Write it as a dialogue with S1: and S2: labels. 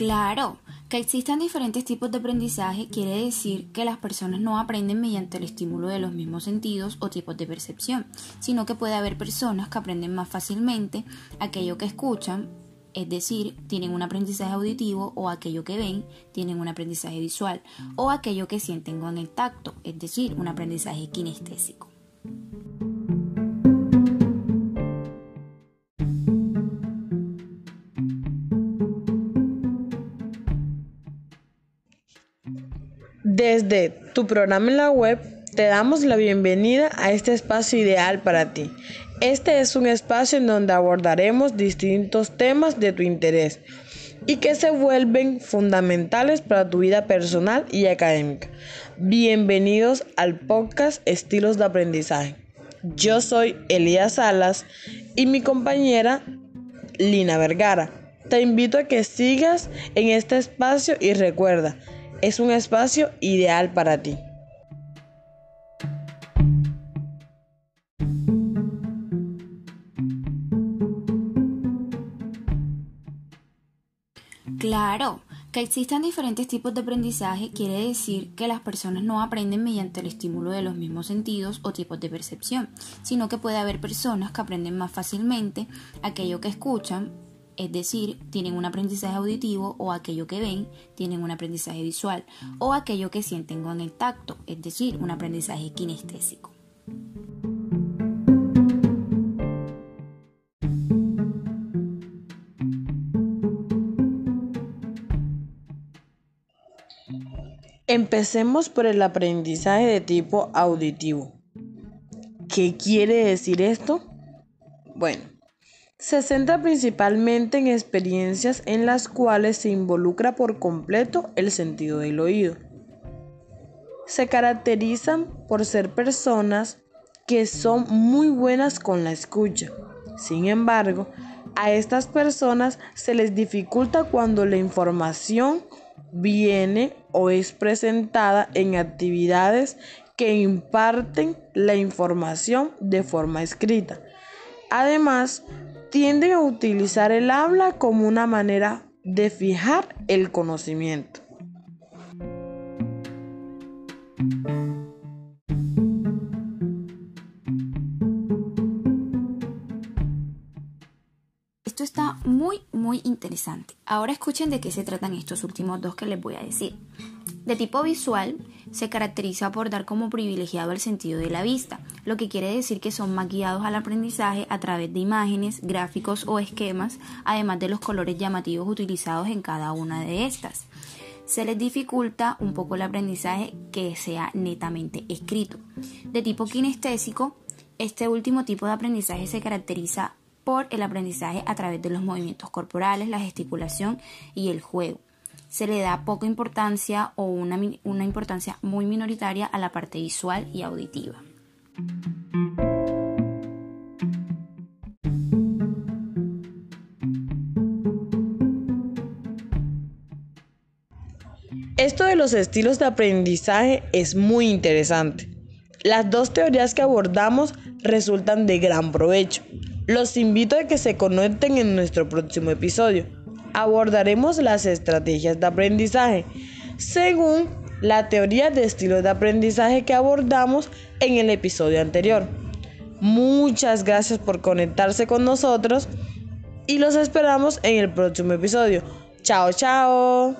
S1: Claro, que existan diferentes tipos de aprendizaje quiere decir que las personas no aprenden mediante el estímulo de los mismos sentidos o tipos de percepción, sino que puede haber personas que aprenden más fácilmente aquello que escuchan, es decir, tienen un aprendizaje auditivo o aquello que ven, tienen un aprendizaje visual o aquello que sienten con el tacto, es decir, un aprendizaje kinestésico.
S2: Desde tu programa en la web te damos la bienvenida a este espacio ideal para ti. Este es un espacio en donde abordaremos distintos temas de tu interés y que se vuelven fundamentales para tu vida personal y académica. Bienvenidos al podcast Estilos de Aprendizaje. Yo soy Elías Salas y mi compañera Lina Vergara. Te invito a que sigas en este espacio y recuerda, es un espacio ideal para ti.
S1: Claro, que existan diferentes tipos de aprendizaje quiere decir que las personas no aprenden mediante el estímulo de los mismos sentidos o tipos de percepción, sino que puede haber personas que aprenden más fácilmente aquello que escuchan, es decir, tienen un aprendizaje auditivo o aquello que ven, tienen un aprendizaje visual o aquello que sienten con el tacto, es decir, un aprendizaje kinestésico.
S2: Empecemos por el aprendizaje de tipo auditivo. ¿Qué quiere decir esto? Bueno, se centra principalmente en experiencias en las cuales se involucra por completo el sentido del oído. Se caracterizan por ser personas que son muy buenas con la escucha. Sin embargo, a estas personas se les dificulta cuando la información viene o es presentada en actividades que imparten la información de forma escrita. Además, tienden a utilizar el habla como una manera de fijar el conocimiento.
S1: Esto está muy, muy interesante. Ahora escuchen de qué se tratan estos últimos dos que les voy a decir. De tipo visual, se caracteriza por dar como privilegiado el sentido de la vista, lo que quiere decir que son más guiados al aprendizaje a través de imágenes, gráficos o esquemas, además de los colores llamativos utilizados en cada una de estas. Se les dificulta un poco el aprendizaje que sea netamente escrito. De tipo kinestésico, este último tipo de aprendizaje se caracteriza por el aprendizaje a través de los movimientos corporales, la gesticulación y el juego se le da poca importancia o una, una importancia muy minoritaria a la parte visual y auditiva.
S2: Esto de los estilos de aprendizaje es muy interesante. Las dos teorías que abordamos resultan de gran provecho. Los invito a que se conecten en nuestro próximo episodio abordaremos las estrategias de aprendizaje según la teoría de estilos de aprendizaje que abordamos en el episodio anterior. Muchas gracias por conectarse con nosotros y los esperamos en el próximo episodio. Chao, chao.